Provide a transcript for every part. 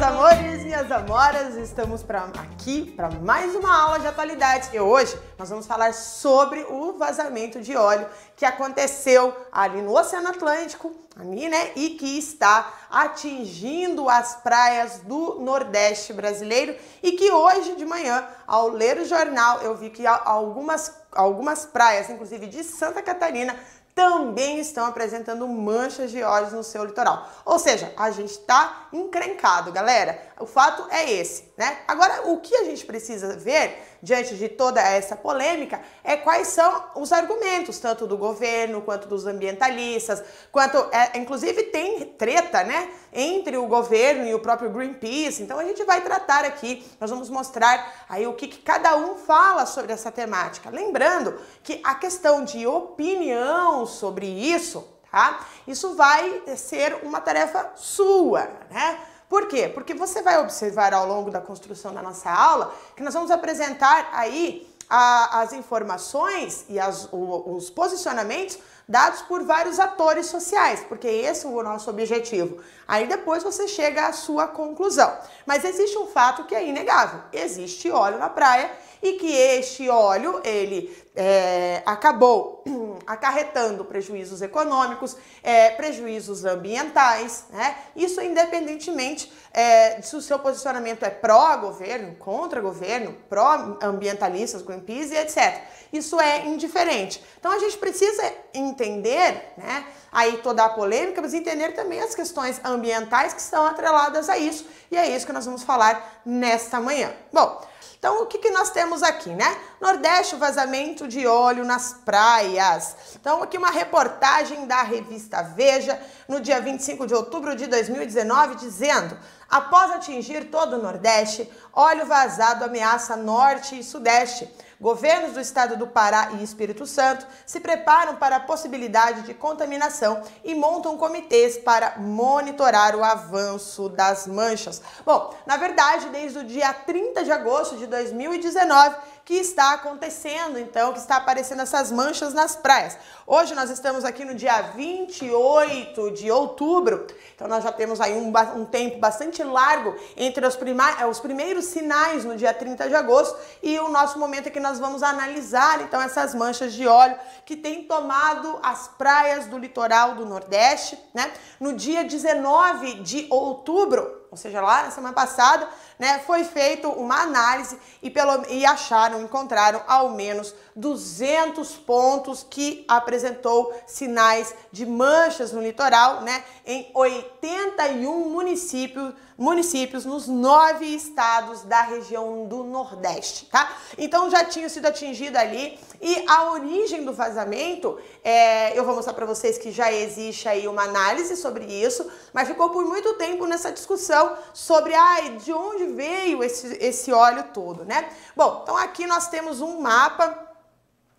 meus amores, minhas amoras, estamos pra, aqui para mais uma aula de atualidades. E hoje nós vamos falar sobre o vazamento de óleo que aconteceu ali no Oceano Atlântico, ali, né, e que está atingindo as praias do Nordeste brasileiro. E que hoje de manhã, ao ler o jornal, eu vi que algumas, algumas praias, inclusive de Santa Catarina, também estão apresentando manchas de óleo no seu litoral. Ou seja, a gente está encrencado, galera. O fato é esse, né? Agora, o que a gente precisa ver diante de toda essa polêmica é quais são os argumentos, tanto do governo quanto dos ambientalistas, quanto, é, inclusive, tem treta, né, entre o governo e o próprio Greenpeace. Então, a gente vai tratar aqui, nós vamos mostrar aí o que, que cada um fala sobre essa temática. Lembrando que a questão de opinião sobre isso, tá? Isso vai ser uma tarefa sua, né? Por quê? Porque você vai observar ao longo da construção da nossa aula que nós vamos apresentar aí a, as informações e as, o, os posicionamentos dados por vários atores sociais, porque esse é o nosso objetivo. Aí depois você chega à sua conclusão. Mas existe um fato que é inegável: existe óleo na praia e que este óleo ele é, acabou acarretando prejuízos econômicos, é, prejuízos ambientais, né? Isso independentemente é, se o seu posicionamento é pró-governo, contra-governo, pró-ambientalistas, Greenpeace e etc. Isso é indiferente. Então a gente precisa entender, né? Aí toda a polêmica, mas entender também as questões ambientais que estão atreladas a isso. E é isso que nós vamos falar nesta manhã. Bom, então, o que, que nós temos aqui, né? Nordeste, vazamento de óleo nas praias. Então, aqui uma reportagem da revista Veja, no dia 25 de outubro de 2019, dizendo: após atingir todo o Nordeste, óleo vazado ameaça Norte e Sudeste. Governos do estado do Pará e Espírito Santo se preparam para a possibilidade de contaminação e montam comitês para monitorar o avanço das manchas. Bom, na verdade, desde o dia 30 de agosto de 2019, que está acontecendo, então, que está aparecendo essas manchas nas praias. Hoje nós estamos aqui no dia 28 de outubro, então nós já temos aí um, um tempo bastante largo entre os, eh, os primeiros sinais no dia 30 de agosto e o nosso momento é que nós vamos analisar, então, essas manchas de óleo que têm tomado as praias do litoral do Nordeste, né? No dia 19 de outubro, ou seja, lá na semana passada, né, foi feita uma análise e, pelo, e acharam, encontraram ao menos 200 pontos que apresentou sinais de manchas no litoral, né, em 81 municípios municípios nos nove estados da região do Nordeste, tá? Então já tinha sido atingida ali e a origem do vazamento, é, eu vou mostrar para vocês que já existe aí uma análise sobre isso, mas ficou por muito tempo nessa discussão sobre ai, de onde veio esse, esse óleo todo, né? Bom, então aqui nós temos um mapa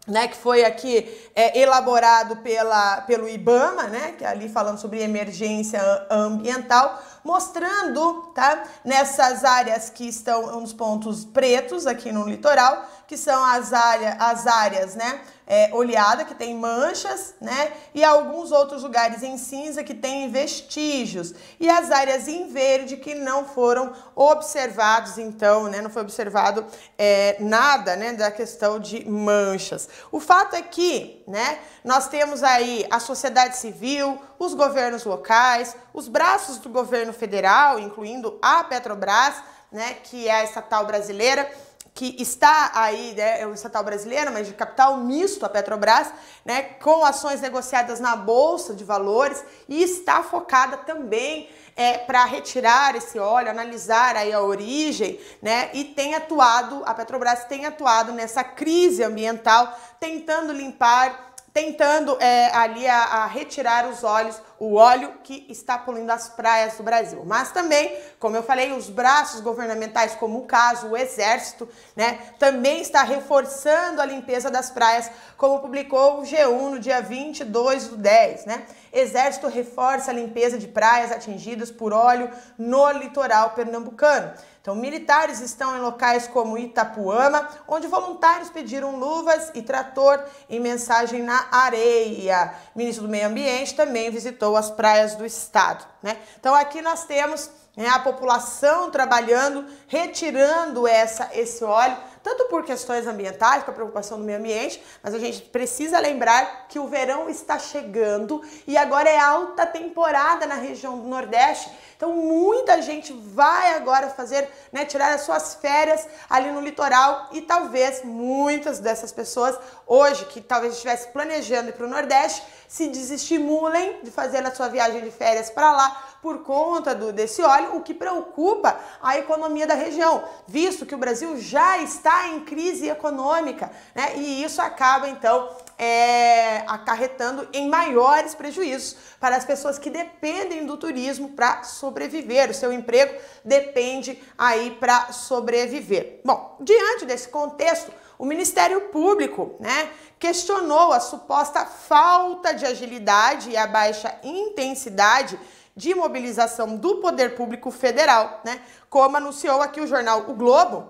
né, que foi aqui é, elaborado pela, pelo IBAMA, né, que é ali falando sobre emergência ambiental, mostrando, tá, nessas áreas que estão nos pontos pretos aqui no litoral, que são as, área, as áreas, né, é, oleada, que tem manchas, né, e alguns outros lugares em cinza que tem vestígios, e as áreas em verde que não foram observados, então, né, não foi observado é, nada, né, da questão de manchas. O fato é que, né, nós temos aí a sociedade civil, os governos locais, os braços do governo federal, incluindo a Petrobras, né, que é a estatal brasileira, que está aí, né, é o estatal brasileiro, mas de capital misto, a Petrobras, né, com ações negociadas na Bolsa de Valores e está focada também é, para retirar esse óleo, analisar aí a origem, né, e tem atuado, a Petrobras tem atuado nessa crise ambiental, tentando limpar tentando é, ali a, a, retirar os óleos, o óleo que está poluindo as praias do Brasil. Mas também, como eu falei, os braços governamentais, como o caso, o Exército, né, também está reforçando a limpeza das praias, como publicou o G1 no dia 22 do 10, né? Exército reforça a limpeza de praias atingidas por óleo no litoral pernambucano. Então, militares estão em locais como Itapuama, onde voluntários pediram luvas e trator em mensagem na areia. O ministro do Meio Ambiente também visitou as praias do estado. Né? Então, aqui nós temos né, a população trabalhando, retirando essa, esse óleo, tanto por questões ambientais, com a preocupação do meio ambiente, mas a gente precisa lembrar que o verão está chegando e agora é alta temporada na região do Nordeste. Então muita gente vai agora fazer, né, tirar as suas férias ali no litoral e talvez muitas dessas pessoas hoje que talvez estivesse planejando ir para o Nordeste se desestimulem de fazer a sua viagem de férias para lá por conta do, desse óleo, o que preocupa a economia da região, visto que o Brasil já está em crise econômica, né? E isso acaba então é, acarretando em maiores prejuízos para as pessoas que dependem do turismo para sobreviver. O seu emprego depende aí para sobreviver. Bom, diante desse contexto, o Ministério Público, né, questionou a suposta falta de agilidade e a baixa intensidade de mobilização do poder público federal, né? Como anunciou aqui o jornal O Globo,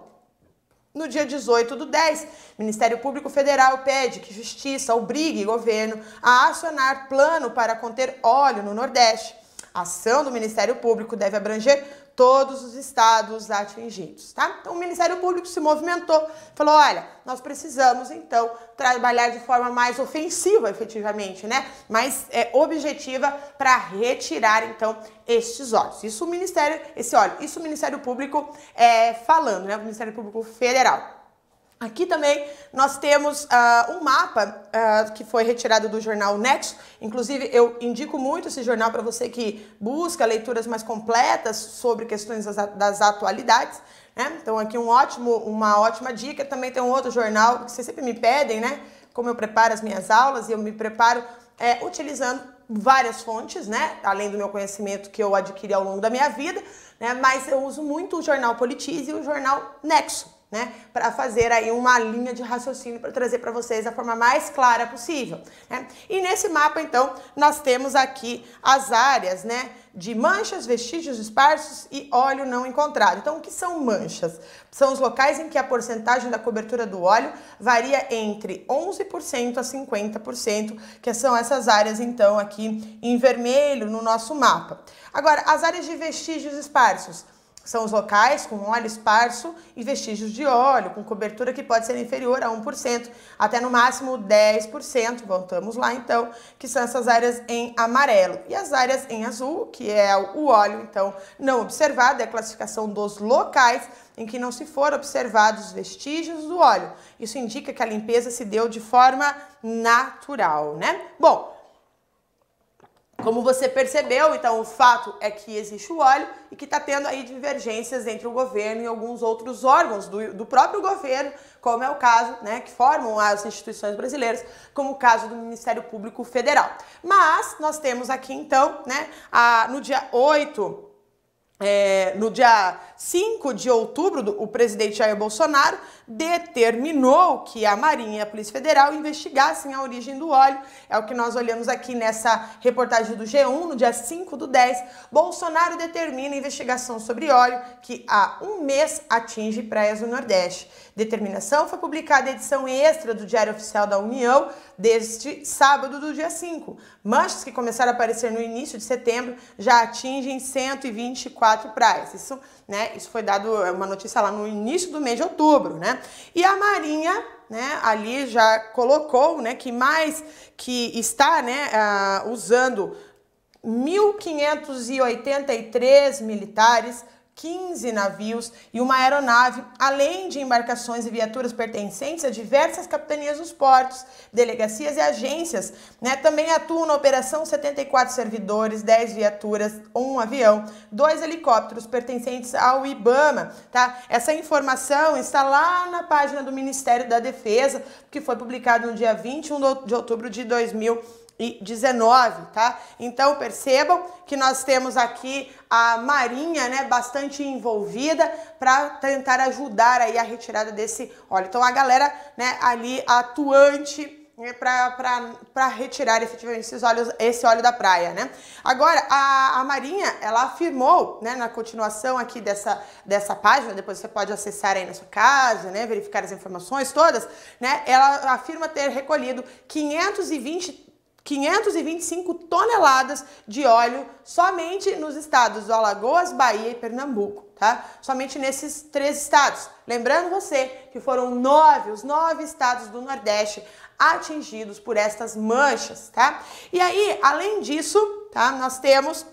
no dia 18 do 10, o Ministério Público Federal pede que Justiça obrigue governo a acionar plano para conter óleo no Nordeste. A ação do Ministério Público deve abranger todos os estados atingidos, tá? Então o Ministério Público se movimentou, falou, olha, nós precisamos então trabalhar de forma mais ofensiva, efetivamente, né? Mais é, objetiva para retirar então estes óleos. Isso o Ministério, esse óleo, isso o Ministério Público é, falando, né? O Ministério Público Federal. Aqui também nós temos uh, um mapa uh, que foi retirado do jornal Nexo. Inclusive, eu indico muito esse jornal para você que busca leituras mais completas sobre questões das, das atualidades. Né? Então, aqui um ótimo, uma ótima dica. Também tem um outro jornal que vocês sempre me pedem, né? Como eu preparo as minhas aulas e eu me preparo é, utilizando várias fontes, né? Além do meu conhecimento que eu adquiri ao longo da minha vida, né? Mas eu uso muito o jornal Politize e o jornal Nexo né, para fazer aí uma linha de raciocínio para trazer para vocês da forma mais clara possível. Né? E nesse mapa, então, nós temos aqui as áreas, né, de manchas, vestígios esparsos e óleo não encontrado. Então, o que são manchas? São os locais em que a porcentagem da cobertura do óleo varia entre 11% a 50%, que são essas áreas, então, aqui em vermelho no nosso mapa. Agora, as áreas de vestígios esparsos são os locais com óleo esparso e vestígios de óleo, com cobertura que pode ser inferior a 1%, até no máximo 10%. Voltamos lá então, que são essas áreas em amarelo. E as áreas em azul, que é o óleo, então, não observado, é a classificação dos locais em que não se foram observados vestígios do óleo. Isso indica que a limpeza se deu de forma natural, né? Bom, como você percebeu, então o fato é que existe o óleo e que está tendo aí divergências entre o governo e alguns outros órgãos do, do, próprio governo, como é o caso, né, que formam as instituições brasileiras, como o caso do Ministério Público Federal. Mas nós temos aqui então, né, a, no dia 8 é, no dia 5 de outubro, o presidente Jair Bolsonaro determinou que a Marinha e a Polícia Federal investigassem a origem do óleo. É o que nós olhamos aqui nessa reportagem do G1, no dia 5 do 10. Bolsonaro determina investigação sobre óleo que há um mês atinge praias do Nordeste. Determinação foi publicada em edição extra do Diário Oficial da União deste sábado do dia 5. Manchas que começaram a aparecer no início de setembro já atingem 124 praias. Isso, né, isso foi dado é uma notícia lá no início do mês de outubro, né? E a Marinha né, ali já colocou, né, que mais que está, né, uh, usando 1.583 militares 15 navios e uma aeronave, além de embarcações e viaturas pertencentes a diversas capitanias dos portos, delegacias e agências. Né? Também atuam na operação 74 servidores, 10 viaturas, um avião, dois helicópteros pertencentes ao IBAMA. Tá? Essa informação está lá na página do Ministério da Defesa, que foi publicado no dia 21 de outubro de 2020 19, tá? Então percebam que nós temos aqui a Marinha, né, bastante envolvida para tentar ajudar aí a retirada desse óleo. Então a galera, né, ali atuante né, para retirar efetivamente esses óleos, esse óleo da praia, né? Agora, a, a Marinha, ela afirmou, né, na continuação aqui dessa, dessa página, depois você pode acessar aí na sua casa, né, verificar as informações todas, né? Ela afirma ter recolhido 520 525 toneladas de óleo somente nos estados do Alagoas, Bahia e Pernambuco, tá? Somente nesses três estados. Lembrando você que foram nove, os nove estados do Nordeste atingidos por estas manchas, tá? E aí, além disso, tá? Nós temos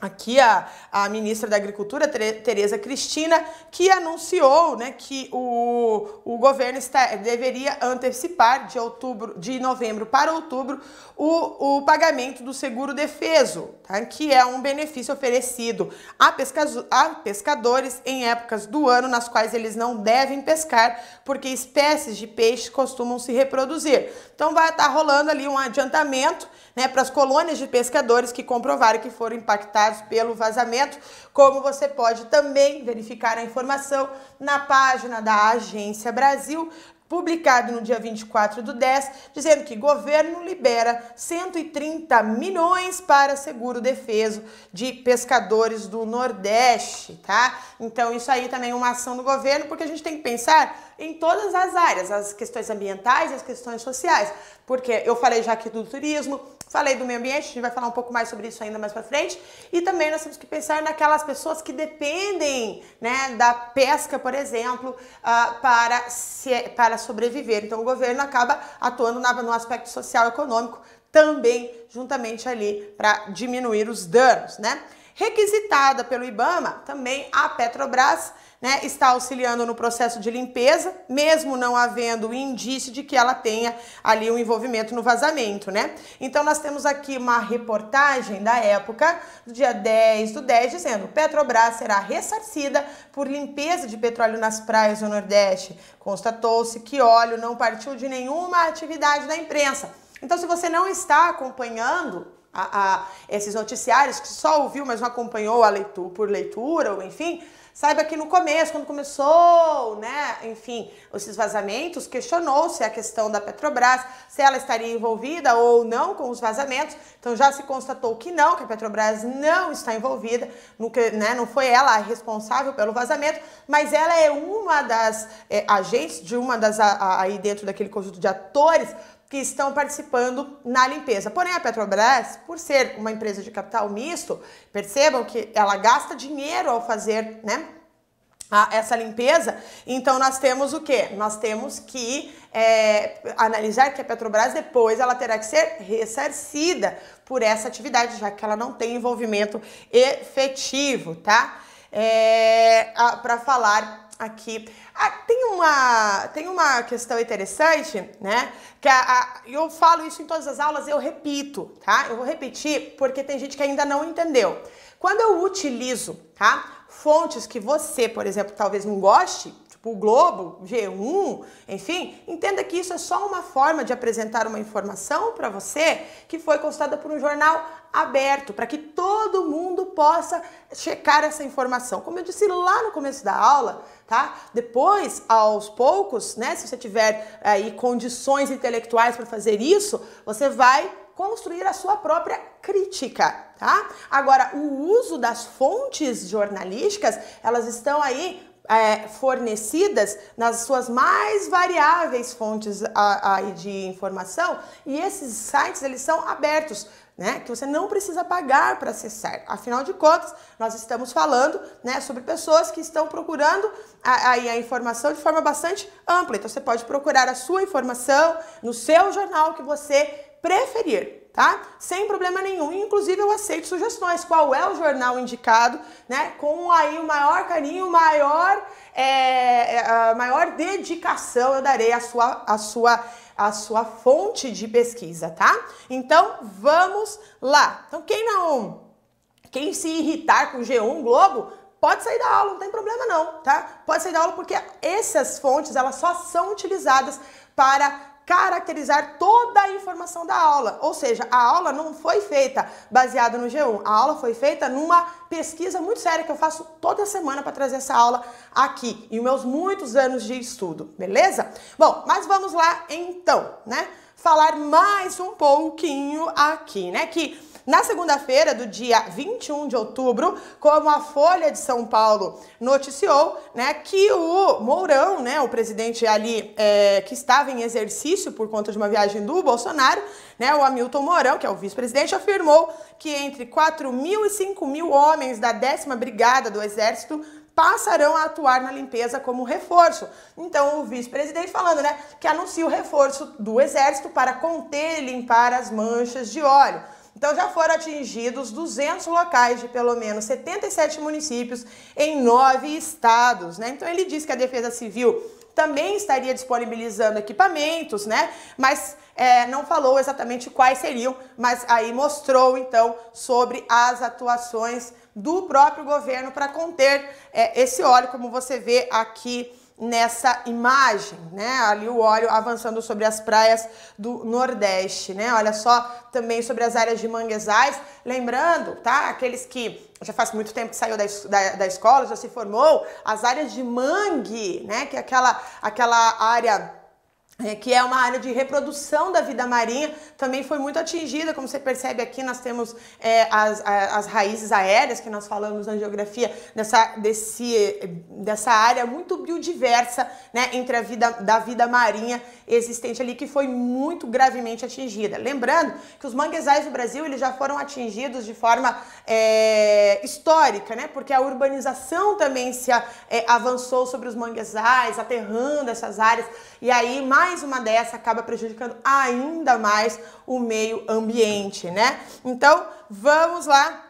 aqui a, a ministra da Agricultura, Tereza Cristina, que anunciou né, que o, o governo está, deveria antecipar de outubro, de novembro para outubro, o, o pagamento do seguro defeso, tá, que é um benefício oferecido a, pesca, a pescadores em épocas do ano nas quais eles não devem pescar, porque espécies de peixes costumam se reproduzir. Então vai estar rolando ali um adiantamento né, para as colônias de pescadores que comprovaram que foram impactados pelo vazamento, como você pode também verificar a informação na página da Agência Brasil, publicado no dia 24 do 10, dizendo que governo libera 130 milhões para seguro defeso de pescadores do Nordeste, tá? Então isso aí também é uma ação do governo, porque a gente tem que pensar em todas as áreas, as questões ambientais as questões sociais, porque eu falei já aqui do turismo, Falei do meio ambiente, a gente vai falar um pouco mais sobre isso ainda mais para frente. E também nós temos que pensar naquelas pessoas que dependem né, da pesca, por exemplo, uh, para, se, para sobreviver. Então o governo acaba atuando na, no aspecto social e econômico também, juntamente ali, para diminuir os danos, né? Requisitada pelo IBAMA, também a Petrobras né, está auxiliando no processo de limpeza, mesmo não havendo indício de que ela tenha ali um envolvimento no vazamento, né? Então nós temos aqui uma reportagem da época, do dia 10 do 10, dizendo: Petrobras será ressarcida por limpeza de petróleo nas praias do Nordeste. Constatou-se que óleo não partiu de nenhuma atividade da imprensa. Então, se você não está acompanhando a, a, esses noticiários, que só ouviu, mas não acompanhou a leitura, por leitura, ou enfim, Saiba que no começo, quando começou, né, enfim, esses vazamentos, questionou-se a questão da Petrobras, se ela estaria envolvida ou não com os vazamentos. Então já se constatou que não, que a Petrobras não está envolvida, no que, né, não foi ela a responsável pelo vazamento, mas ela é uma das é, agentes de uma das aí dentro daquele conjunto de atores que estão participando na limpeza. Porém, a Petrobras, por ser uma empresa de capital misto, percebam que ela gasta dinheiro ao fazer, né? essa limpeza, então nós temos o que? Nós temos que é, analisar que a Petrobras depois ela terá que ser ressarcida por essa atividade, já que ela não tem envolvimento efetivo, tá? É, Para falar aqui ah, tem, uma, tem uma questão interessante, né? Que a, a, eu falo isso em todas as aulas, eu repito, tá? Eu vou repetir porque tem gente que ainda não entendeu. Quando eu utilizo, tá? Fontes que você, por exemplo, talvez não goste, tipo o Globo, G1, enfim, entenda que isso é só uma forma de apresentar uma informação para você que foi constatada por um jornal aberto para que todo mundo possa checar essa informação. Como eu disse lá no começo da aula, tá? Depois, aos poucos, né, se você tiver aí condições intelectuais para fazer isso, você vai construir a sua própria crítica, tá? Agora, o uso das fontes jornalísticas, elas estão aí é, fornecidas nas suas mais variáveis fontes a, a, de informação e esses sites eles são abertos né? Que você não precisa pagar para acessar. Afinal de contas, nós estamos falando, né, sobre pessoas que estão procurando a, a, a, informação de forma bastante ampla. Então você pode procurar a sua informação no seu jornal que você preferir, tá? Sem problema nenhum. Inclusive eu aceito sugestões. Qual é o jornal indicado, né? Com aí o maior carinho, maior, é, é a maior dedicação eu darei à sua, à sua a sua fonte de pesquisa, tá? Então, vamos lá. Então, quem não, quem se irritar com G1 Globo, pode sair da aula, não tem problema não, tá? Pode sair da aula porque essas fontes, elas só são utilizadas para caracterizar toda a informação da aula. Ou seja, a aula não foi feita baseada no G1, a aula foi feita numa pesquisa muito séria que eu faço toda semana para trazer essa aula aqui, em meus muitos anos de estudo, beleza? Bom, mas vamos lá então, né? Falar mais um pouquinho aqui, né? Que Na segunda-feira, do dia 21 de outubro, como a Folha de São Paulo noticiou, né, que o Mourão, né, o presidente ali é, que estava em exercício por conta de uma viagem do Bolsonaro, né, o Hamilton Mourão, que é o vice-presidente, afirmou que entre 4 mil e 5 mil homens da décima brigada do Exército passarão a atuar na limpeza como reforço. Então, o vice-presidente falando, né, que anuncia o reforço do Exército para conter e limpar as manchas de óleo. Então, já foram atingidos 200 locais de pelo menos 77 municípios em nove estados, né? Então, ele diz que a Defesa Civil também estaria disponibilizando equipamentos, né? Mas é, não falou exatamente quais seriam, mas aí mostrou então sobre as atuações do próprio governo para conter é, esse óleo, como você vê aqui nessa imagem, né? Ali o óleo avançando sobre as praias do Nordeste, né? Olha só também sobre as áreas de manguezais, lembrando, tá? Aqueles que já faz muito tempo que saiu da, da, da escola, já se formou, as áreas de mangue, né? Que é aquela, aquela área é, que é uma área de reprodução da vida marinha, também foi muito atingida, como você percebe aqui, nós temos é, as, as raízes aéreas que nós falamos na geografia dessa, desse, dessa área muito biodiversa né, entre a vida da vida marinha existente ali, que foi muito gravemente atingida. Lembrando que os manguezais do Brasil eles já foram atingidos de forma é, histórica, né, porque a urbanização também se é, avançou sobre os manguezais, aterrando essas áreas, e aí mais uma dessa acaba prejudicando ainda mais o meio ambiente, né? Então, vamos lá.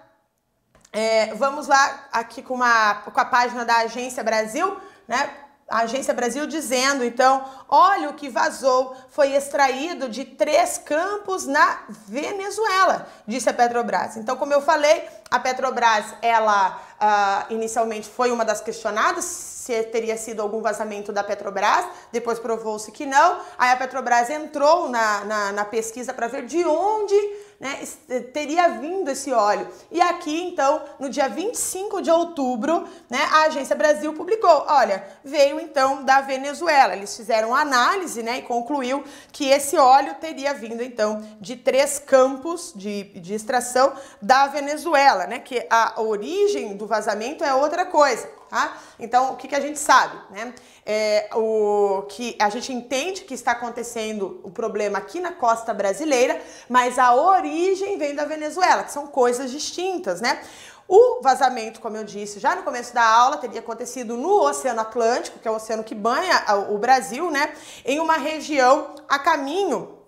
É, vamos lá aqui com, uma, com a página da Agência Brasil, né? a Agência Brasil dizendo, então, óleo que vazou foi extraído de três campos na Venezuela, disse a Petrobras. Então, como eu falei, a Petrobras, ela uh, inicialmente foi uma das questionadas se teria sido algum vazamento da Petrobras, depois provou-se que não. Aí a Petrobras entrou na, na, na pesquisa para ver de onde né, teria vindo esse óleo. E aqui, então, no dia 25 de outubro, né, a Agência Brasil publicou, olha, veio então da Venezuela. Eles fizeram análise né, e concluiu que esse óleo teria vindo, então, de três campos de, de extração da Venezuela, né, que a origem do vazamento é outra coisa. Tá? Então, o que, que a gente sabe? Né? É, o que a gente entende que está acontecendo o problema aqui na costa brasileira, mas a origem vem da Venezuela, que são coisas distintas, né? O vazamento, como eu disse já no começo da aula, teria acontecido no Oceano Atlântico, que é o oceano que banha o Brasil, né? Em uma região a caminho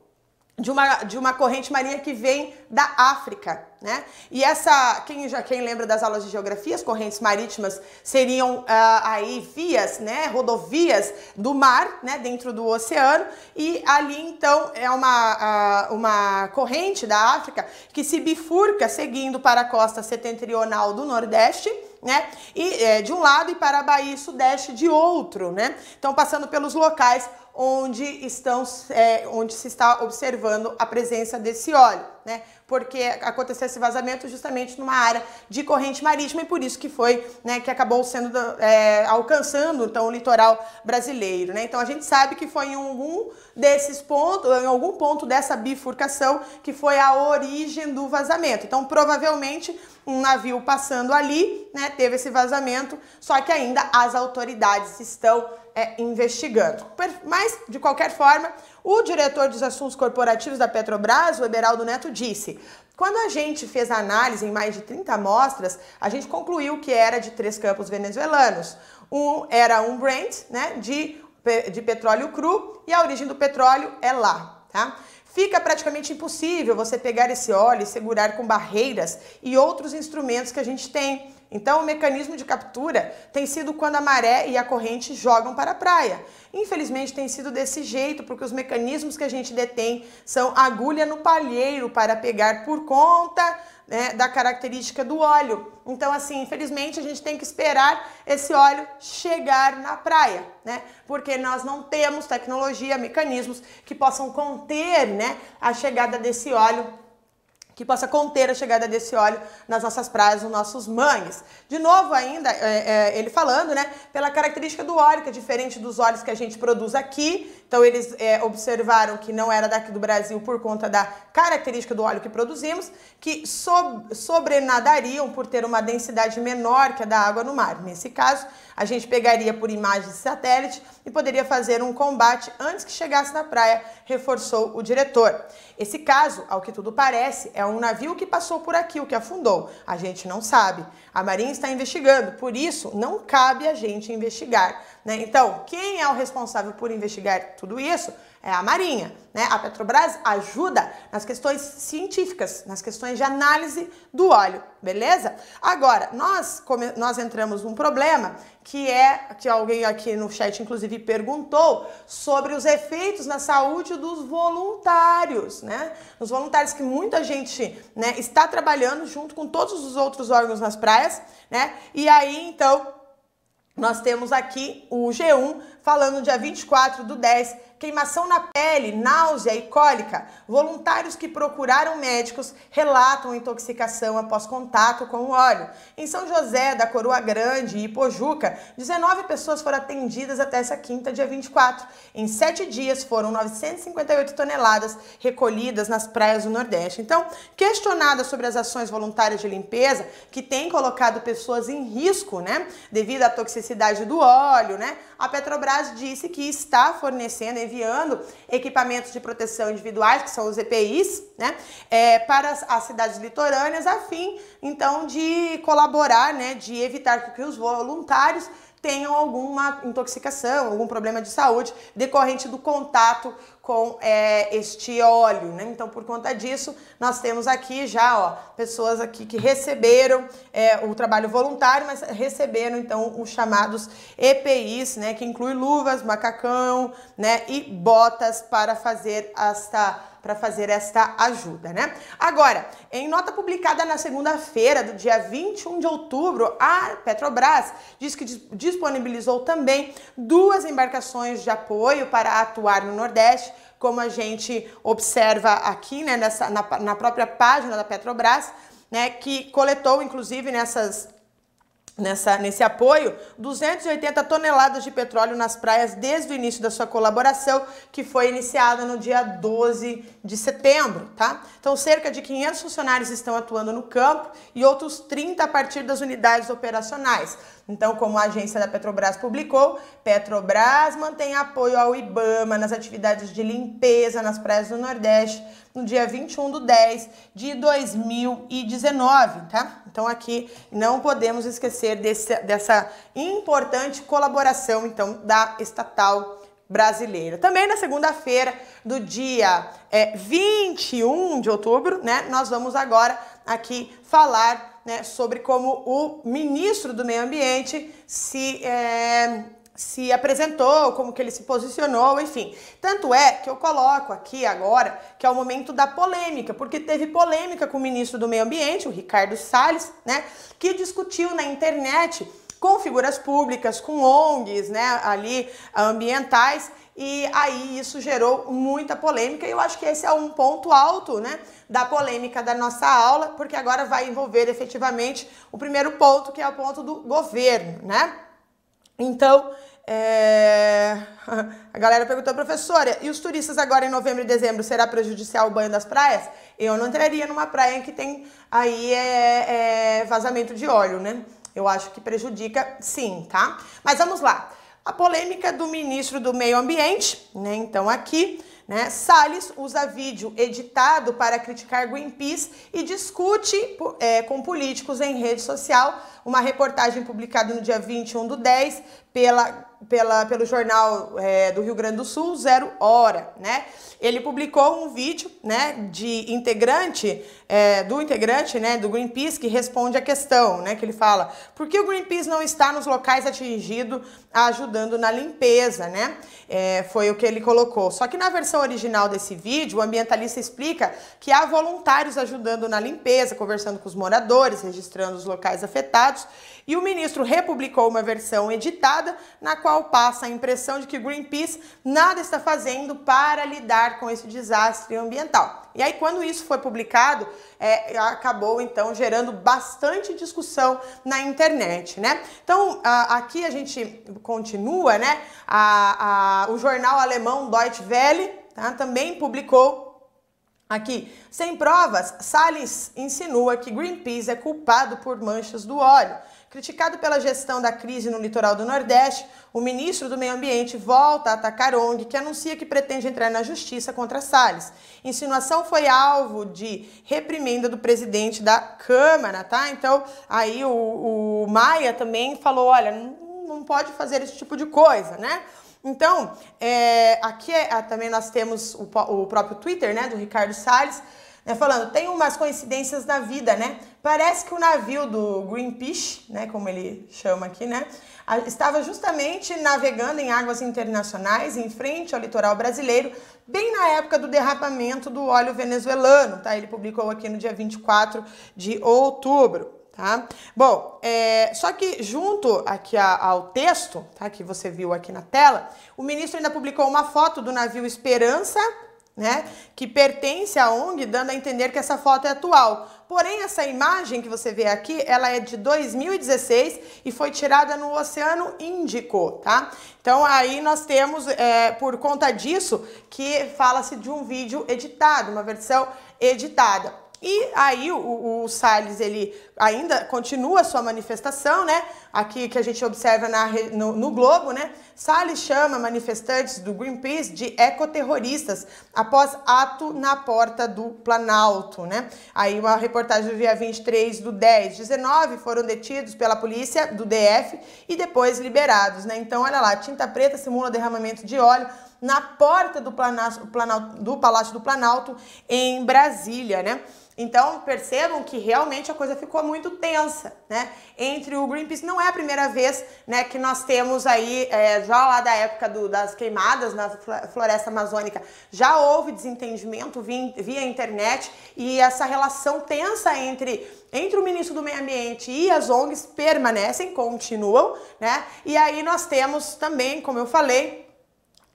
de uma, de uma corrente marinha que vem da África, né? E essa, quem já quem lembra das aulas de geografia, as correntes marítimas seriam uh, aí vias, né, rodovias do mar, né, dentro do oceano, e ali então é uma, uh, uma corrente da África que se bifurca seguindo para a costa setentrional do Nordeste, né? E é, de um lado e para a Bahia Sudeste de outro, né? Então passando pelos locais onde estão, é, onde se está observando a presença desse óleo, né? Porque aconteceu esse vazamento justamente numa área de corrente marítima e por isso que foi, né, que acabou sendo é, alcançando então o litoral brasileiro, né? Então a gente sabe que foi em algum desses pontos, em algum ponto dessa bifurcação que foi a origem do vazamento. Então provavelmente um navio passando ali, né, teve esse vazamento, só que ainda as autoridades estão é, investigando. Mas, de qualquer forma, o diretor dos assuntos corporativos da Petrobras, o Eberaldo Neto, disse: quando a gente fez a análise em mais de 30 amostras, a gente concluiu que era de três campos venezuelanos. Um era um Brent, né, de, de petróleo cru, e a origem do petróleo é lá, tá? Fica praticamente impossível você pegar esse óleo e segurar com barreiras e outros instrumentos que a gente tem. Então, o mecanismo de captura tem sido quando a maré e a corrente jogam para a praia. Infelizmente, tem sido desse jeito, porque os mecanismos que a gente detém são agulha no palheiro para pegar por conta né, da característica do óleo. Então, assim, infelizmente, a gente tem que esperar esse óleo chegar na praia, né? Porque nós não temos tecnologia, mecanismos que possam conter né, a chegada desse óleo que possa conter a chegada desse óleo nas nossas praias, nos nossos mangues. De novo, ainda, é, é, ele falando, né, pela característica do óleo, que é diferente dos óleos que a gente produz aqui, Então eles é, observaram que não era daqui do Brasil por conta da característica do óleo que produzimos, que so sobrenadariam por ter uma densidade menor que a da água no mar. Nesse caso, a gente pegaria por imagem de satélite e poderia fazer um combate antes que chegasse na praia, reforçou o diretor. Esse caso, ao que tudo parece, é um navio que passou por aqui, o que afundou. A gente não sabe. A Marinha está investigando, por isso não cabe a gente investigar. Né? Então, quem é o responsável por investigar tudo isso é a Marinha. Né? A Petrobras ajuda nas questões científicas, nas questões de análise do óleo, beleza? Agora, nós, nós entramos num problema que é, que alguém aqui no chat inclusive perguntou, sobre os efeitos na saúde dos voluntários, né? Os voluntários que muita gente né, está trabalhando junto com todos os outros órgãos nas praias, né? E aí, então, nós temos aqui o G1 falando dia 24 do 10 queimação na pele, náusea e cólica. Voluntários que procuraram médicos relatam intoxicação após contato com o óleo. Em São José da Coroa Grande e Pojuca, 19 pessoas foram atendidas até essa quinta, dia 24. Em sete dias foram 958 toneladas recolhidas nas praias do Nordeste. Então, questionada sobre as ações voluntárias de limpeza que têm colocado pessoas em risco, né, devido à toxicidade do óleo, né, a Petrobras disse que está fornecendo enviando equipamentos de proteção individuais, que são os EPIs, né, é, para as, as, cidades litorâneas, a fim, então, de colaborar, né, de evitar que os voluntários tenham alguma intoxicação, algum problema de saúde decorrente do contato com é, este óleo, né? Então, por conta disso, nós temos aqui já, ó, pessoas aqui que receberam é, o trabalho voluntário, mas receberam, então, os chamados EPIs, né? Que inclui luvas, macacão, né? E botas para fazer esta para fazer esta ajuda, né? Agora, em nota publicada na segunda-feira, do dia 21 de outubro, a Petrobras diz que disponibilizou também duas embarcações de apoio para atuar no Nordeste, como a gente observa aqui, né, nessa, na, na própria página da Petrobras, né, que coletou, inclusive, nessas nessa, nesse apoio 280 toneladas de petróleo nas praias desde o início da sua colaboração, que foi iniciada no dia 12 de setembro, tá? Então, cerca de 500 funcionários estão atuando no campo e outros 30 a partir das unidades operacionais. Então, como a agência da Petrobras publicou, Petrobras mantém apoio ao IBAMA nas atividades de limpeza nas praias do Nordeste no dia 21 do 10 de 2019, tá? Então aqui não podemos esquecer desse, dessa importante colaboração então da estatal brasileira. Também na segunda-feira do dia é, 21 de outubro, né, nós vamos agora aqui falar né, sobre como o ministro do Meio Ambiente se, é, se apresentou, como que ele se posicionou, enfim. Tanto é que eu coloco aqui agora que é o momento da polêmica, porque teve polêmica com o ministro do Meio Ambiente, o Ricardo Salles, né, que discutiu na internet com figuras públicas, com ONGs, né, ali ambientais, e aí isso gerou muita polêmica e eu acho que esse é um ponto alto, né, da polêmica da nossa aula, porque agora vai envolver efetivamente o primeiro ponto, que é o ponto do governo, né? Então, é... a galera perguntou, professora, e os turistas agora em novembro e dezembro, será prejudicial o banho das praias? Eu não entraria numa praia que tem aí é, é vazamento de óleo, né? Eu acho que prejudica sim, tá? Mas vamos lá a polêmica do ministro do Meio Ambiente, né? Então aqui, né, Salles usa vídeo editado para criticar Greenpeace e discute é, com políticos em rede social. Uma reportagem publicada no dia 21 do 10 pela pela, pelo jornal é, do Rio Grande do Sul, Zero Hora, né? Ele publicou um vídeo, né, de integrante, é, do integrante, né, do Greenpeace, que responde a questão, né, que ele fala, por que o Greenpeace não está nos locais atingidos ajudando na limpeza, né? É, foi o que ele colocou. Só que na versão original desse vídeo, o ambientalista explica que há voluntários ajudando na limpeza, conversando com os moradores, registrando os locais afetados, e o ministro republicou uma versão editada na qual passa a impressão de que Greenpeace nada está fazendo para lidar com esse desastre ambiental. E aí, quando isso foi publicado, é, acabou então gerando bastante discussão na internet, né? Então, a, aqui a gente continua, né? A, a, o jornal alemão Deutsche Welle tá, também publicou Aqui, sem provas, Salles insinua que Greenpeace é culpado por manchas do óleo. Criticado pela gestão da crise no litoral do Nordeste, o ministro do Meio Ambiente volta a atacar ONG, que anuncia que pretende entrar na justiça contra Salles. Insinuação foi alvo de reprimenda do presidente da Câmara, tá? Então, aí o, o Maia também falou: olha, não, pode fazer esse tipo de coisa, né? Então, é, aqui é, também nós temos o, o, próprio Twitter, né, do Ricardo Salles, né, falando, tem umas coincidências na vida, né? Parece que o navio do Greenpeace, né, como ele chama aqui, né, estava justamente navegando em águas internacionais, em frente ao litoral brasileiro, bem na época do derrapamento do óleo venezuelano, tá? Ele publicou aqui no dia 24 de outubro tá? Bom, é, só que junto aqui ao texto, tá, que você viu aqui na tela, o ministro ainda publicou uma foto do navio Esperança, né, que pertence à ONG, dando a entender que essa foto é atual. Porém, essa imagem que você vê aqui, ela é de 2016 e foi tirada no Oceano Índico, tá? Então aí nós temos, é, por conta disso, que fala-se de um vídeo editado, uma versão editada. E aí o, o Salles ele ainda continua a sua manifestação, né? Aqui que a gente observa na, no, no Globo, né? Salles chama manifestantes do Greenpeace de ecoterroristas após ato na porta do Planalto, né? Aí uma reportagem do dia 23 do 10, 19 foram detidos pela polícia do DF e depois liberados, né? Então olha lá, tinta preta simula derramamento de óleo na porta do, Planalto, do Palácio do Planalto em Brasília, né? Então percebam que realmente a coisa ficou muito tensa, né? Entre o Greenpeace não é a primeira vez, né, que nós temos aí é, já lá da época do, das queimadas na floresta amazônica já houve desentendimento via, via internet e essa relação tensa entre entre o ministro do Meio Ambiente e as ONGs permanecem, continuam, né? E aí nós temos também, como eu falei,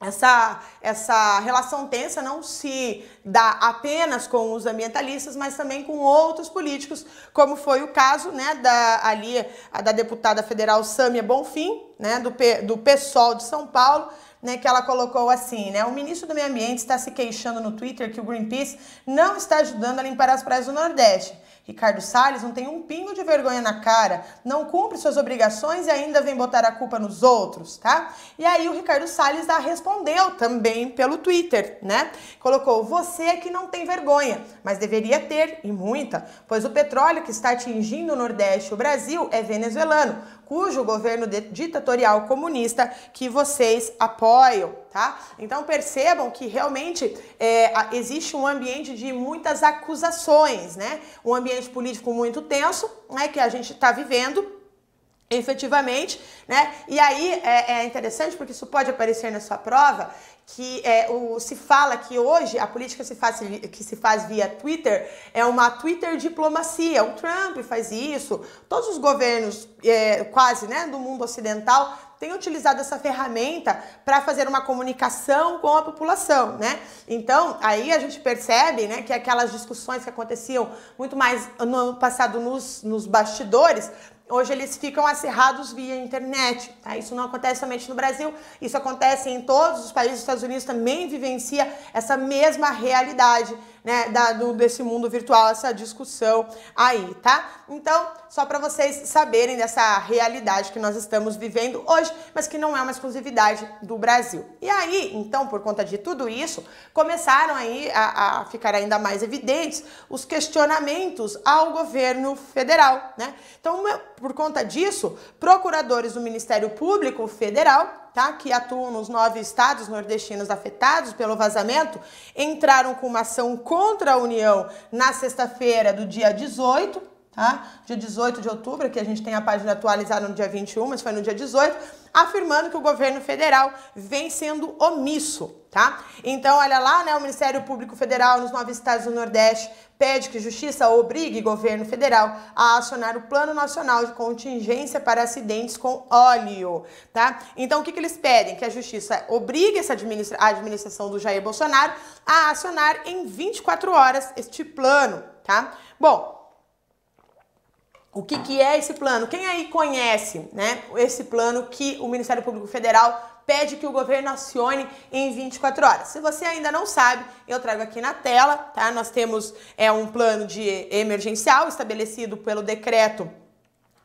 essa, essa relação tensa não se dá apenas com os ambientalistas, mas também com outros políticos, como foi o caso né, da, ali, da deputada federal Sâmia Bonfim, né, do, do PSOL de São Paulo, né, que ela colocou assim, né? O ministro do Meio Ambiente está se queixando no Twitter que o Greenpeace não está ajudando a limpar as praias do Nordeste. Ricardo Salles não tem um pingo de vergonha na cara, não cumpre suas obrigações e ainda vem botar a culpa nos outros, tá? E aí o Ricardo Salles já respondeu também pelo Twitter, né? Colocou: "Você é que não tem vergonha, mas deveria ter e muita, pois o petróleo que está atingindo o Nordeste e o Brasil é venezuelano cujo governo ditatorial comunista que vocês apoiam, tá? Então percebam que realmente é, existe um ambiente de muitas acusações, né? Um ambiente político muito tenso, né? Que a gente está vivendo efetivamente, né? E aí é, é, interessante porque isso pode aparecer na sua prova que é, o, se fala que hoje a política se faz, que se faz via Twitter é uma Twitter diplomacia. O Trump faz isso, todos os governos é, quase né, do mundo ocidental têm utilizado essa ferramenta para fazer uma comunicação com a população, né? Então, aí a gente percebe, né, que aquelas discussões que aconteciam muito mais no ano passado nos, nos bastidores Hoje eles ficam acerrados via internet. Tá? Isso não acontece somente no Brasil, isso acontece em todos os países. Os Estados Unidos também vivencia essa mesma realidade né, da, do, desse mundo virtual, essa discussão aí, tá? Então, só para vocês saberem dessa realidade que nós estamos vivendo hoje, mas que não é uma exclusividade do Brasil. E aí, então, por conta de tudo isso, começaram aí a, a ficar ainda mais evidentes os questionamentos ao governo federal, né? Então, por conta disso, procuradores do Ministério Público Federal tá, que atuam nos nove estados nordestinos afetados pelo vazamento, entraram com uma ação contra a União na sexta-feira do dia 18, tá? Dia 18 de outubro, que a gente tem a página atualizada no dia 21, mas foi no dia 18, afirmando que o governo federal vem sendo omisso, tá? Então, olha lá, né, o Ministério Público Federal nos nove estados do Nordeste pede que justiça obrigue governo federal a acionar o Plano Nacional de Contingência para acidentes com óleo, tá? Então, o que, que eles pedem? Que a justiça obrigue essa administra a administração do Jair Bolsonaro a acionar em 24 horas este plano, tá? Bom, o que, que é esse plano? Quem aí conhece né, esse plano que o Ministério Público Federal pede que o governo acione em 24 horas. Se você ainda não sabe, eu trago aqui na tela, tá? Nós temos é, um plano de emergencial estabelecido pelo decreto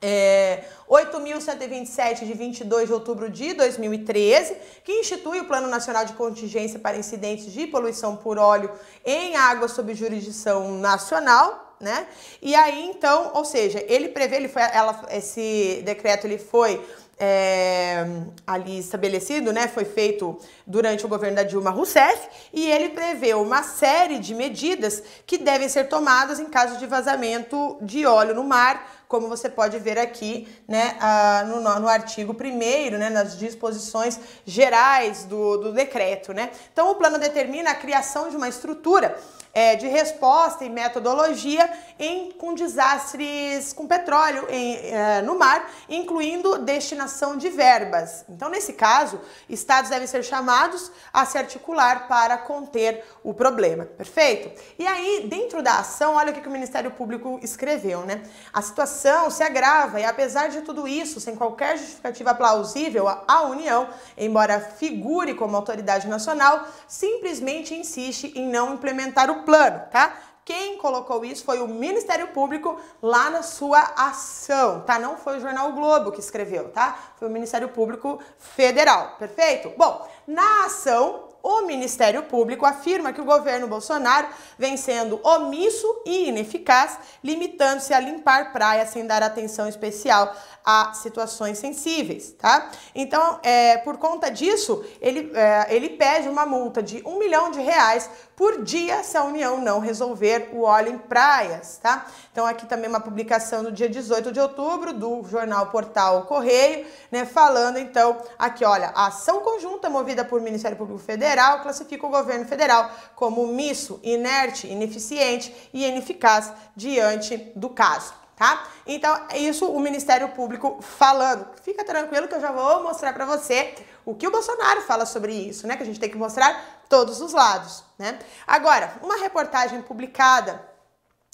é, 8.127 de 22 de outubro de 2013, que institui o Plano Nacional de Contingência para Incidentes de Poluição por Óleo em Águas sob jurisdição nacional, né? E aí, então, ou seja, ele prevê, ele foi, ela, esse decreto ele foi é, ali estabelecido, né, foi feito durante o governo da Dilma Rousseff e ele prevê uma série de medidas que devem ser tomadas em caso de vazamento de óleo no mar, como você pode ver aqui né, no, no artigo 1 né, nas disposições gerais do, do decreto. Né? Então, o plano determina a criação de uma estrutura é, de resposta e metodologia em, com desastres com petróleo em, é, no mar, incluindo destinação de verbas. Então, nesse caso, estados devem ser chamados a se articular para conter o problema. Perfeito? E aí, dentro da ação, olha o que, que o Ministério Público escreveu, né? A situação se agrava e, apesar de tudo isso, sem qualquer justificativa plausível, a União, embora figure como autoridade nacional, simplesmente insiste em não implementar o plano, tá? Quem colocou isso foi o Ministério Público lá na sua ação, tá? Não foi o Jornal Globo que escreveu, tá? Foi o Ministério Público Federal, perfeito? Bom, na ação, o Ministério Público afirma que o governo Bolsonaro vem sendo omisso e ineficaz, limitando-se a limpar praias sem dar atenção especial a situações sensíveis, tá? Então, é, por conta disso, ele, é, ele pede uma multa de um milhão de reais por dia se a União não resolver o óleo em praias, tá? Então, aqui também uma publicação do dia 18 de outubro do jornal Portal Correio, né? Falando, então, aqui, olha, a ação conjunta movida por Ministério Público Federal classifica o governo federal como omisso, inerte, ineficiente e ineficaz diante do caso tá? Então, é isso o Ministério Público falando. Fica tranquilo que eu já vou mostrar para você o que o Bolsonaro fala sobre isso, né? Que a gente tem que mostrar todos os lados, né? Agora, uma reportagem publicada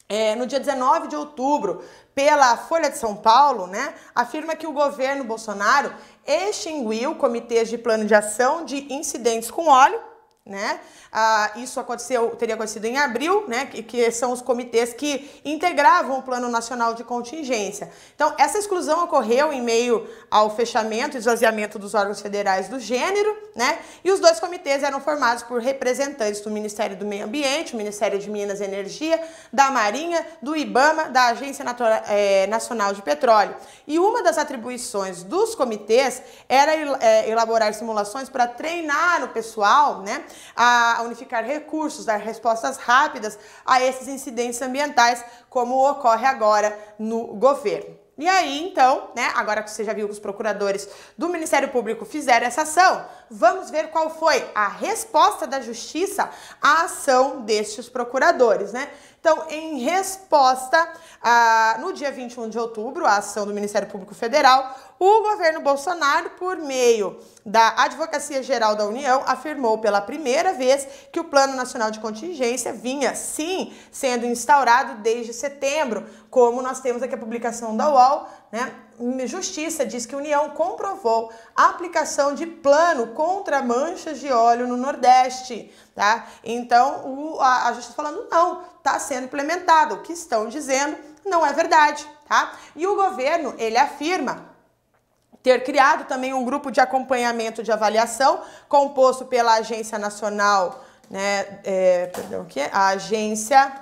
é, no dia 19 de outubro pela Folha de São Paulo, né, afirma que o governo Bolsonaro extinguiu comitês de plano de ação de incidentes com óleo né? Ah, isso aconteceu, teria acontecido em abril, né? Que, que, são os comitês que integravam o Plano Nacional de Contingência. Então, essa exclusão ocorreu em meio ao fechamento e esvaziamento dos órgãos federais do gênero, né? E os dois comitês eram formados por representantes do Ministério do Meio Ambiente, Ministério de Minas e Energia, da Marinha, do IBAMA, da Agência eh, Nacional de Petróleo. E uma das atribuições dos comitês era eh, elaborar simulações para treinar o pessoal, né? A unificar recursos, dar respostas rápidas a esses incidentes ambientais, como ocorre agora no governo. E aí, então, né, agora que você já viu que os procuradores do Ministério Público fizeram essa ação, vamos ver qual foi a resposta da Justiça à ação destes procuradores, né? Então, em resposta, a, no dia 21 de outubro, a ação do Ministério Público Federal, o governo Bolsonaro, por meio da Advocacia Geral da União, afirmou pela primeira vez que o Plano Nacional de Contingência vinha, sim, sendo instaurado desde setembro, como nós temos aqui a publicação da UOL, né? Justiça diz que a União comprovou a aplicação de plano contra manchas de óleo no Nordeste, tá? Então, o, a, a Justiça falando, não, está sendo implementado. O que estão dizendo não é verdade, tá? E o governo, ele afirma ter criado também um grupo de acompanhamento de avaliação composto pela Agência Nacional, né, é, perdão, que a Agência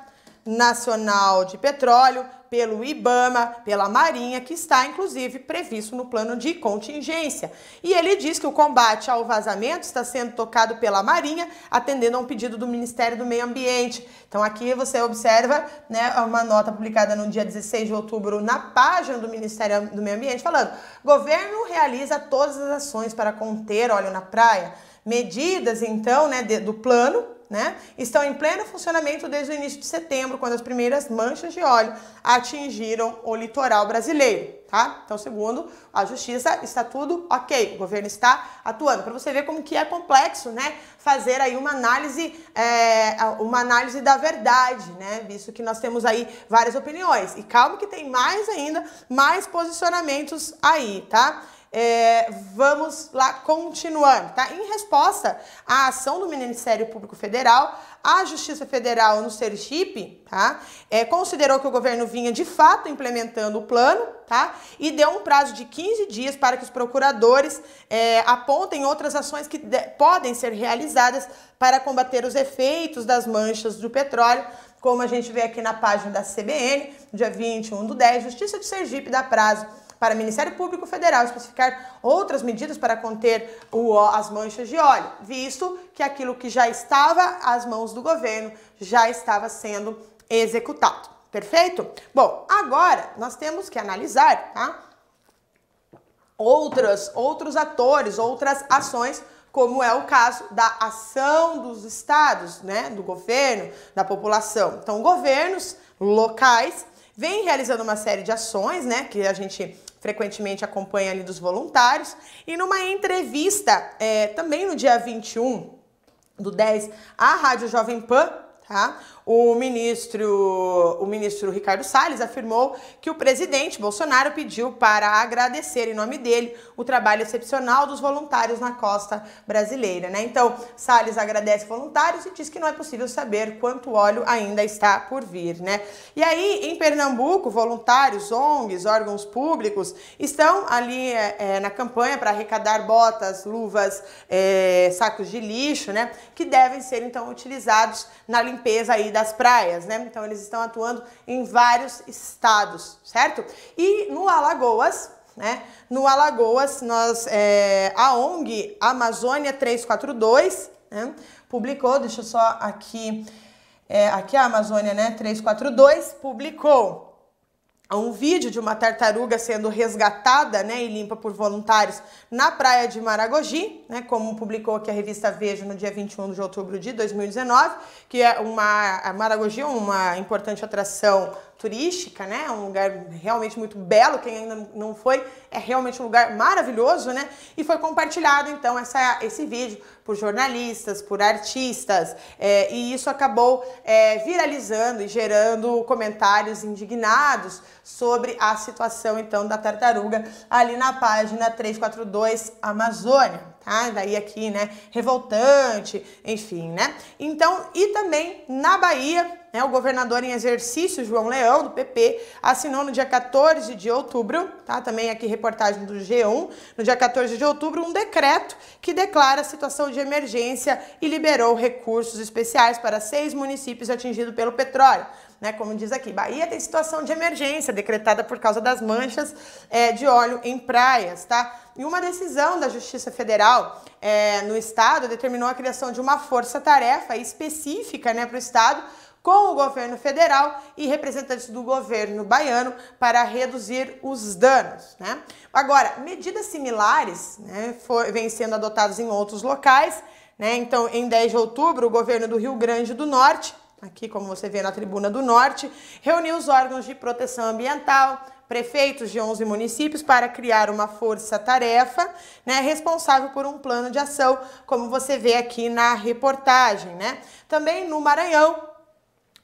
Nacional de Petróleo, pelo IBAMA, pela Marinha, que está inclusive previsto no plano de contingência. E ele diz que o combate ao vazamento está sendo tocado pela Marinha, atendendo a um pedido do Ministério do Meio Ambiente. Então aqui você observa né, uma nota publicada no dia 16 de outubro na página do Ministério do Meio Ambiente falando: governo realiza todas as ações para conter óleo na praia. Medidas, então, né, do plano né, estão em pleno funcionamento desde o início de setembro, quando as primeiras manchas de óleo atingiram o litoral brasileiro, tá? Então, segundo a justiça, está tudo ok, o governo está atuando. Para você ver como que é complexo, né, fazer aí uma análise, é, uma análise da verdade, né, visto que nós temos aí várias opiniões. E calma que tem mais ainda, mais posicionamentos aí, tá? É, vamos lá, continuando, tá? Em resposta à ação do Ministério Público Federal, a Justiça Federal no Sergipe, tá? É, considerou que o governo vinha de fato implementando o plano, tá? E deu um prazo de 15 dias para que os procuradores é, apontem outras ações que podem ser realizadas para combater os efeitos das manchas do petróleo como a gente vê aqui na página da CBN, dia 21 do 10, Justiça de Sergipe dá prazo para o Ministério Público Federal especificar outras medidas para conter o, as manchas de óleo, visto que aquilo que já estava às mãos do governo já estava sendo executado. Perfeito? Bom, agora nós temos que analisar tá? outras, outros atores, outras ações como é o caso da ação dos estados, né, do governo, da população. Então, governos locais vêm realizando uma série de ações, né, que a gente frequentemente acompanha ali dos voluntários. E numa entrevista, é, também no dia 21 do 10, à Rádio Jovem Pan, tá? O ministro, o ministro Ricardo Salles afirmou que o presidente Bolsonaro pediu para agradecer em nome dele o trabalho excepcional dos voluntários na costa brasileira, né? Então, Salles agradece voluntários e diz que não é possível saber quanto óleo ainda está por vir, né? E aí, em Pernambuco, voluntários, ONGs, órgãos públicos estão ali é, é, na campanha para arrecadar botas, luvas, é, sacos de lixo, né? Que devem ser então utilizados na limpeza aí da das praias, né? Então eles estão atuando em vários estados, certo? E no Alagoas, né? No Alagoas, nós, é, a ONG Amazônia 342 né? publicou, deixa eu só aqui, é, aqui a Amazônia né? 342 publicou um vídeo de uma tartaruga sendo resgatada né, e limpa por voluntários na praia de Maragogi, né, como publicou aqui a revista Veja no dia 21 de outubro de 2019, que é uma Maragogi é uma importante atração turística, né? Um lugar realmente muito belo. Quem ainda não foi, é realmente um lugar maravilhoso, né? E foi compartilhado então essa, esse vídeo por jornalistas, por artistas, é, e isso acabou é, viralizando e gerando comentários indignados sobre a situação então da tartaruga ali na página 342 Amazônia tá? Daí aqui, né, revoltante, enfim, né? Então, e também na Bahia, né, o governador em exercício, João Leão, do PP, assinou no dia 14 de outubro, tá? Também aqui reportagem do G1, no dia 14 de outubro, um decreto que declara a situação de emergência e liberou recursos especiais para seis municípios atingidos pelo petróleo. Né, como diz aqui, Bahia tem situação de emergência decretada por causa das manchas é, de óleo em praias, tá? E uma decisão da Justiça Federal é, no Estado determinou a criação de uma força-tarefa específica né, para o Estado com o governo federal e representantes do governo baiano para reduzir os danos. Né? Agora, medidas similares né, for, vêm sendo adotadas em outros locais. Né? Então, em 10 de outubro, o governo do Rio Grande do Norte, aqui como você vê na tribuna do Norte, reuniu os órgãos de proteção ambiental, prefeitos de 11 municípios para criar uma força-tarefa né, responsável por um plano de ação, como você vê aqui na reportagem. Né? Também no Maranhão,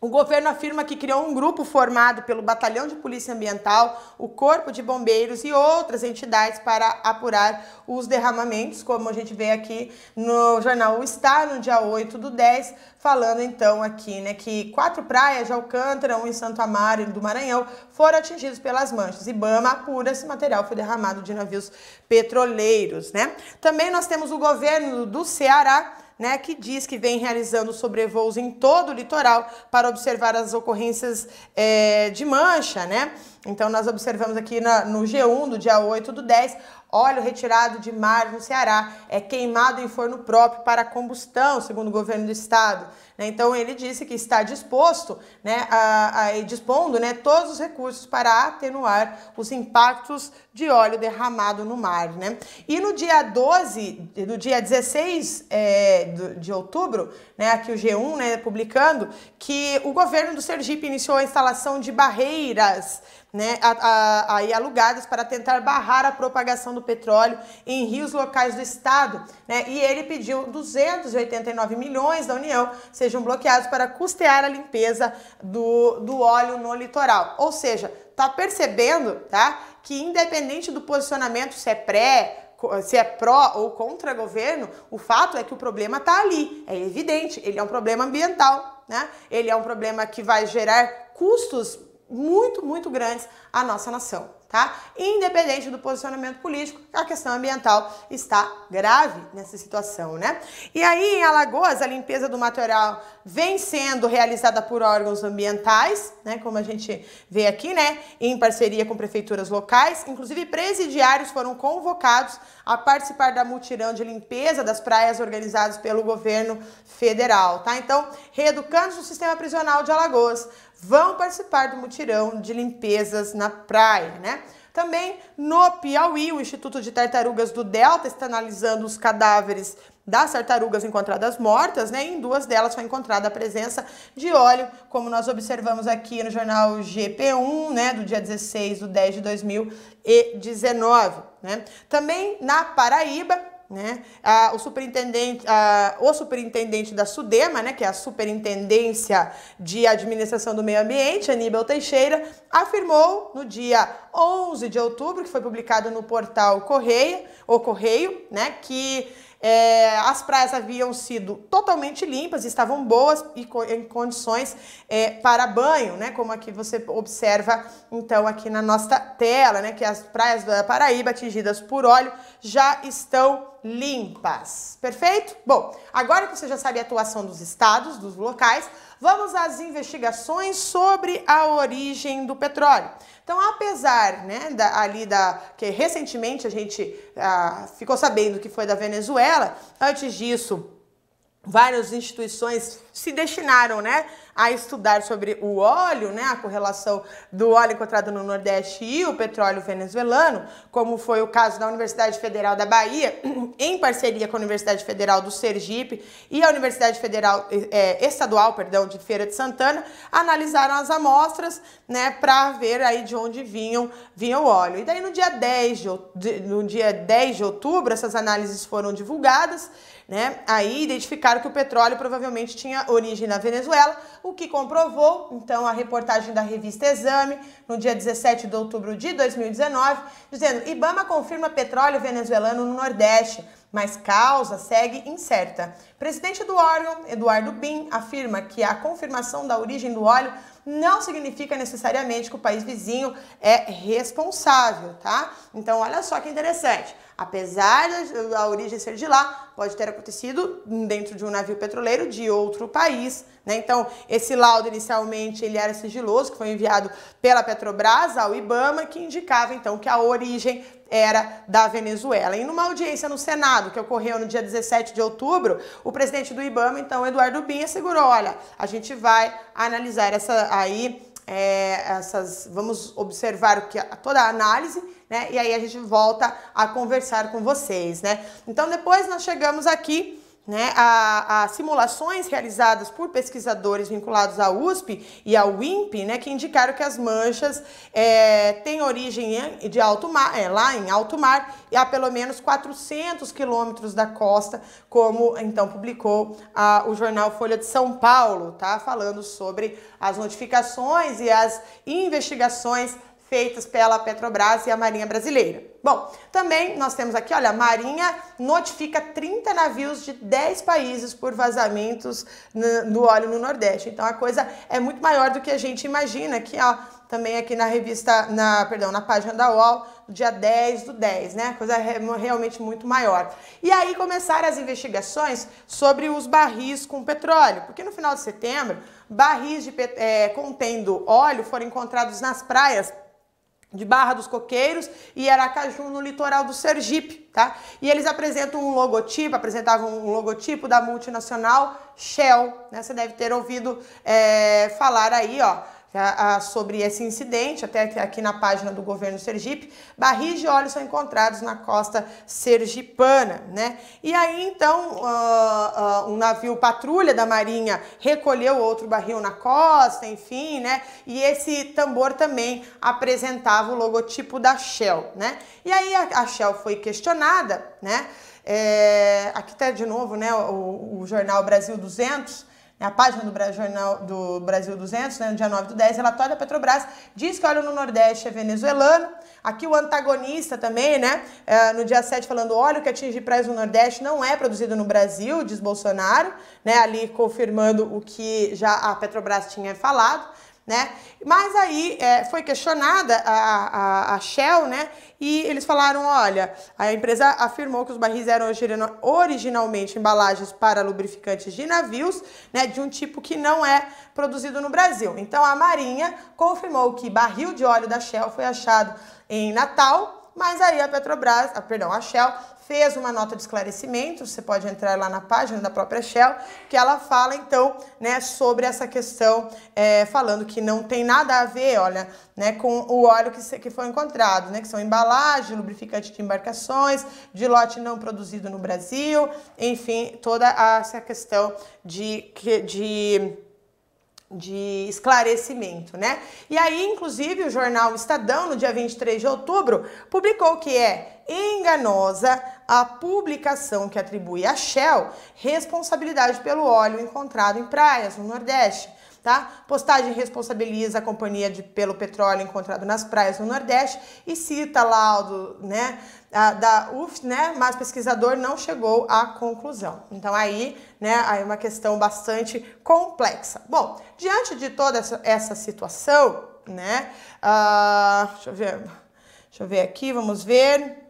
o governo afirma que criou um grupo formado pelo Batalhão de Polícia Ambiental, o Corpo de Bombeiros e outras entidades para apurar os derramamentos, como a gente vê aqui no jornal O Estado, no dia 8 do 10, falando então aqui, né, que quatro praias de Alcântara, um em Santo Amaro do Maranhão, foram atingidas pelas manchas. Ibama apura se material foi derramado de navios petroleiros, né? Também nós temos o governo do Ceará né, que diz que vem realizando sobrevoos em todo o litoral para observar as ocorrências é, de mancha, né? Então, nós observamos aqui na, no G1 do dia 8 do 10, óleo retirado de mar no Ceará é queimado em forno próprio para combustão, segundo o governo do estado. Né? Então, ele disse que está disposto, né, a, a, dispondo né, todos os recursos para atenuar os impactos de óleo derramado no mar. Né? E no dia 12, no dia 16 é, de outubro, né, aqui o G1 né, publicando, que o governo do Sergipe iniciou a instalação de barreiras né, a, a, aí alugadas para tentar barrar a propagação do petróleo em rios locais do estado. Né, e ele pediu 289 milhões da União sejam bloqueados para custear a limpeza do, do óleo no litoral. Ou seja, tá percebendo tá, que independente do posicionamento, se é pré, se é pró ou contra governo, o fato é que o problema está ali, é evidente, ele é um problema ambiental, né? Ele é um problema que vai gerar custos muito, muito grandes à nossa nação tá? Independente do posicionamento político, a questão ambiental está grave nessa situação, né? E aí, em Alagoas, a limpeza do material vem sendo realizada por órgãos ambientais, né? Como a gente vê aqui, né? Em parceria com prefeituras locais. Inclusive, presidiários foram convocados a participar da mutirão de limpeza das praias organizados pelo governo federal, tá? Então, reeducandos do sistema prisional de Alagoas vão participar do mutirão de limpezas na praia, né? Também no Piauí, o Instituto de Tartarugas do Delta está analisando os cadáveres das tartarugas encontradas mortas, né? Em duas delas foi encontrada a presença de óleo, como nós observamos aqui no jornal GP1, né, do dia 16 de 10 de 2019, né? Também na Paraíba, né? Ah, o superintendente, ah, o superintendente da SUDEMA, né, que é a Superintendência de Administração do Meio Ambiente, Aníbal Teixeira, afirmou no dia 11 de outubro, que foi publicado no portal Correio, o Correio, né, que é, as praias haviam sido totalmente limpas, estavam boas e em condições é, para banho, né? Como aqui você observa, então, aqui na nossa tela, né? Que as praias da Paraíba atingidas por óleo já estão limpas. Perfeito? Bom, agora que você já sabe a atuação dos estados, dos locais, vamos às investigações sobre a origem do petróleo. Então, apesar, né, da, ali da que recentemente a gente ah, ficou sabendo que foi da Venezuela, antes disso várias instituições se destinaram, né, a estudar sobre o óleo, né, a correlação do óleo encontrado no Nordeste e o petróleo venezuelano, como foi o caso da Universidade Federal da Bahia, em parceria com a Universidade Federal do Sergipe e a Universidade Federal é, Estadual, perdão, de Feira de Santana, analisaram as amostras, né, para ver aí de onde vinham, vinha o óleo. E daí no dia 10 de, no dia 10 de outubro, essas análises foram divulgadas, né? Aí identificaram que o petróleo provavelmente tinha origem na Venezuela, o que comprovou, então, a reportagem da revista Exame, no dia 17 de outubro de 2019, dizendo: Ibama confirma petróleo venezuelano no Nordeste, mas causa segue incerta. Presidente do órgão, Eduardo Bin, afirma que a confirmação da origem do óleo não significa necessariamente que o país vizinho é responsável, tá? Então, olha só que interessante. Apesar da origem ser de lá, pode ter acontecido dentro de um navio petroleiro de outro país, né? Então, esse laudo inicialmente ele era sigiloso, que foi enviado pela Petrobras ao IBAMA, que indicava então que a origem era da Venezuela. E numa audiência no Senado, que ocorreu no dia 17 de outubro, o presidente do IBAMA, então Eduardo Bin, assegurou, olha, a gente vai analisar essa aí é, essas, vamos observar o que toda a análise, né? E aí a gente volta a conversar com vocês, né? Então depois nós chegamos aqui né, a, a, simulações realizadas por pesquisadores vinculados à USP e ao INPE, né, que indicaram que as manchas é, têm origem de alto mar, é, lá em alto mar e a pelo menos 400 quilômetros da costa, como então publicou a, o jornal Folha de São Paulo, tá, falando sobre as notificações e as investigações feitas pela Petrobras e a Marinha Brasileira. Bom, também nós temos aqui, olha, a Marinha notifica 30 navios de 10 países por vazamentos no óleo no Nordeste. Então a coisa é muito maior do que a gente imagina, que ó, também aqui na revista, na, perdão, na página da UOL, dia 10 do 10, né? Coisa realmente muito maior. E aí começaram as investigações sobre os barris com petróleo, porque no final de setembro, barris de, é, contendo óleo foram encontrados nas praias de Barra dos Coqueiros e Aracaju no litoral do Sergipe, tá? E eles apresentam um logotipo, apresentavam um logotipo da multinacional Shell, né? Você deve ter ouvido é, falar aí, ó, sobre esse incidente, até aqui na página do governo Sergipe, barris de óleo são encontrados na costa sergipana, né? E aí, então, uh, uh, um navio patrulha da Marinha recolheu outro barril na costa, enfim, né? E esse tambor também apresentava o logotipo da Shell, né? E aí a, a Shell foi questionada, né? É, aqui tá de novo, né, o, o jornal Brasil 200, a página do Jornal do Brasil 200, né, no dia 9 do 10, relatório da Petrobras diz que óleo no Nordeste é venezuelano. Aqui o antagonista também, né, é, no dia 7 falando óleo que atinge praias no Nordeste não é produzido no Brasil, diz Bolsonaro, né, ali confirmando o que já a Petrobras tinha falado né? Mas aí é, foi questionada a, a, a, Shell, né? E eles falaram, olha, a empresa afirmou que os barris eram originalmente embalagens para lubrificantes de navios, né? De um tipo que não é produzido no Brasil. Então a Marinha confirmou que barril de óleo da Shell foi achado em Natal, mas aí a Petrobras, ah, perdão, a Shell fez uma nota de esclarecimento, você pode entrar lá na página da própria Shell, que ela fala então, né, sobre essa questão, é, falando que não tem nada a ver, olha, né, com o óleo que, que foi encontrado, né, que são embalagens, lubrificante de embarcações, de lote não produzido no Brasil, enfim, toda essa questão de, de de esclarecimento, né? E aí, inclusive, o jornal Estadão, no dia 23 de outubro, publicou que é enganosa a publicação que atribui a Shell responsabilidade pelo óleo encontrado em praias no Nordeste. Tá? Postagem responsabiliza a companhia de, pelo petróleo encontrado nas praias no Nordeste e cita laudo né, a, da UF, né, mas pesquisador não chegou à conclusão. Então aí, né, aí uma questão bastante complexa. Bom, diante de toda essa, essa situação, né, uh, deixa eu ver, deixa eu ver aqui, vamos ver.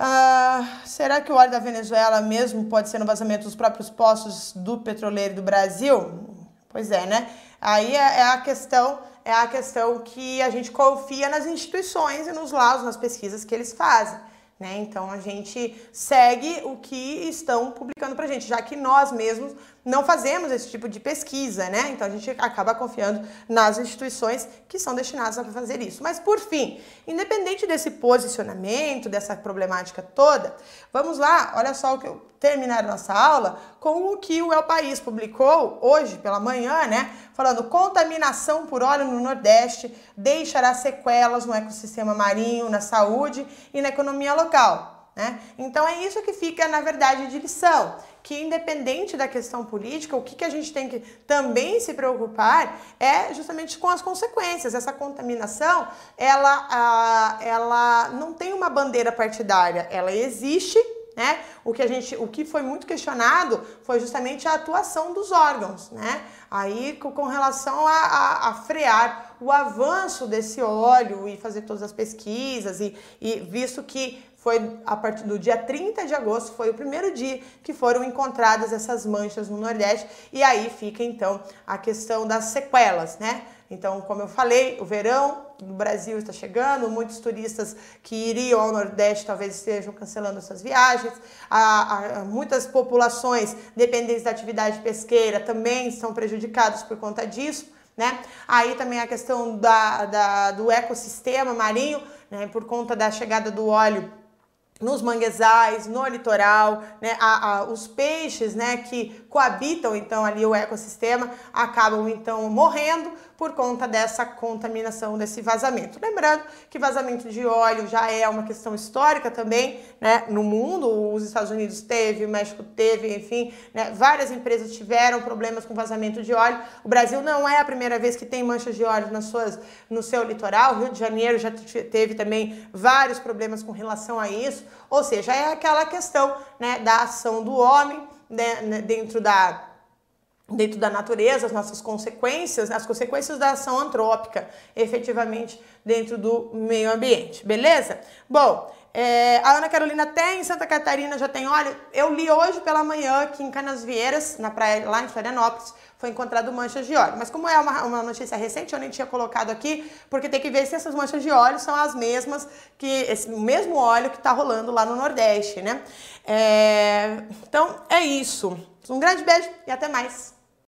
Uh, será que o óleo da Venezuela mesmo pode ser no vazamento dos próprios poços do petroleiro do Brasil? Pois é, né? Aí é, é a questão é a questão que a gente confia nas instituições e nos laudos, nas pesquisas que eles fazem. Né? Então a gente segue o que estão publicando para gente, já que nós mesmos não fazemos esse tipo de pesquisa, né? Então a gente acaba confiando nas instituições que são destinadas a fazer isso. Mas por fim, independente desse posicionamento, dessa problemática toda, vamos lá, olha só o que eu terminar nossa aula com o que o El País publicou hoje pela manhã, né? Falando contaminação por óleo no Nordeste deixará sequelas no ecossistema marinho, na saúde e na economia local. Né? Então é isso que fica, na verdade, de lição. Que independente da questão política, o que, que a gente tem que também se preocupar é justamente com as consequências. Essa contaminação, ela, ela não tem uma bandeira partidária, ela existe né? O que a gente, o que foi muito questionado foi justamente a atuação dos órgãos, né? Aí com relação a, a, a frear o avanço desse óleo e fazer todas as pesquisas e, e visto que foi a partir do dia 30 de agosto, foi o primeiro dia que foram encontradas essas manchas no Nordeste, e aí fica então a questão das sequelas, né? Então, como eu falei, o verão no Brasil está chegando, muitos turistas que iriam ao Nordeste talvez estejam cancelando suas viagens, há, há, muitas populações dependentes da atividade pesqueira também estão prejudicadas por conta disso. Né? Aí também a questão da, da, do ecossistema marinho, né? por conta da chegada do óleo nos manguezais, no litoral, né, a, a, os peixes, né, que coabitam então ali o ecossistema, acabam então morrendo por conta dessa contaminação, desse vazamento. Lembrando que vazamento de óleo já é uma questão histórica também, né, no mundo, os Estados Unidos teve, o México teve, enfim, né, várias empresas tiveram problemas com vazamento de óleo. O Brasil não é a primeira vez que tem manchas de óleo nas suas, no seu litoral, o Rio de Janeiro já teve também vários problemas com relação a isso, ou seja, é aquela questão, né, da ação do homem, né, né dentro da dentro da natureza, as nossas consequências, as consequências da ação antrópica, efetivamente, dentro do meio ambiente, beleza? Bom, é, a Ana Carolina até em Santa Catarina já tem, olha, eu li hoje pela manhã aqui em Canasvieiras, na praia lá em Florianópolis, foi encontrado manchas de óleo. Mas como é uma, uma notícia recente, eu nem tinha colocado aqui, porque tem que ver se essas manchas de óleo são as mesmas que esse mesmo óleo que está rolando lá no Nordeste, né? É, então é isso. Um grande beijo e até mais.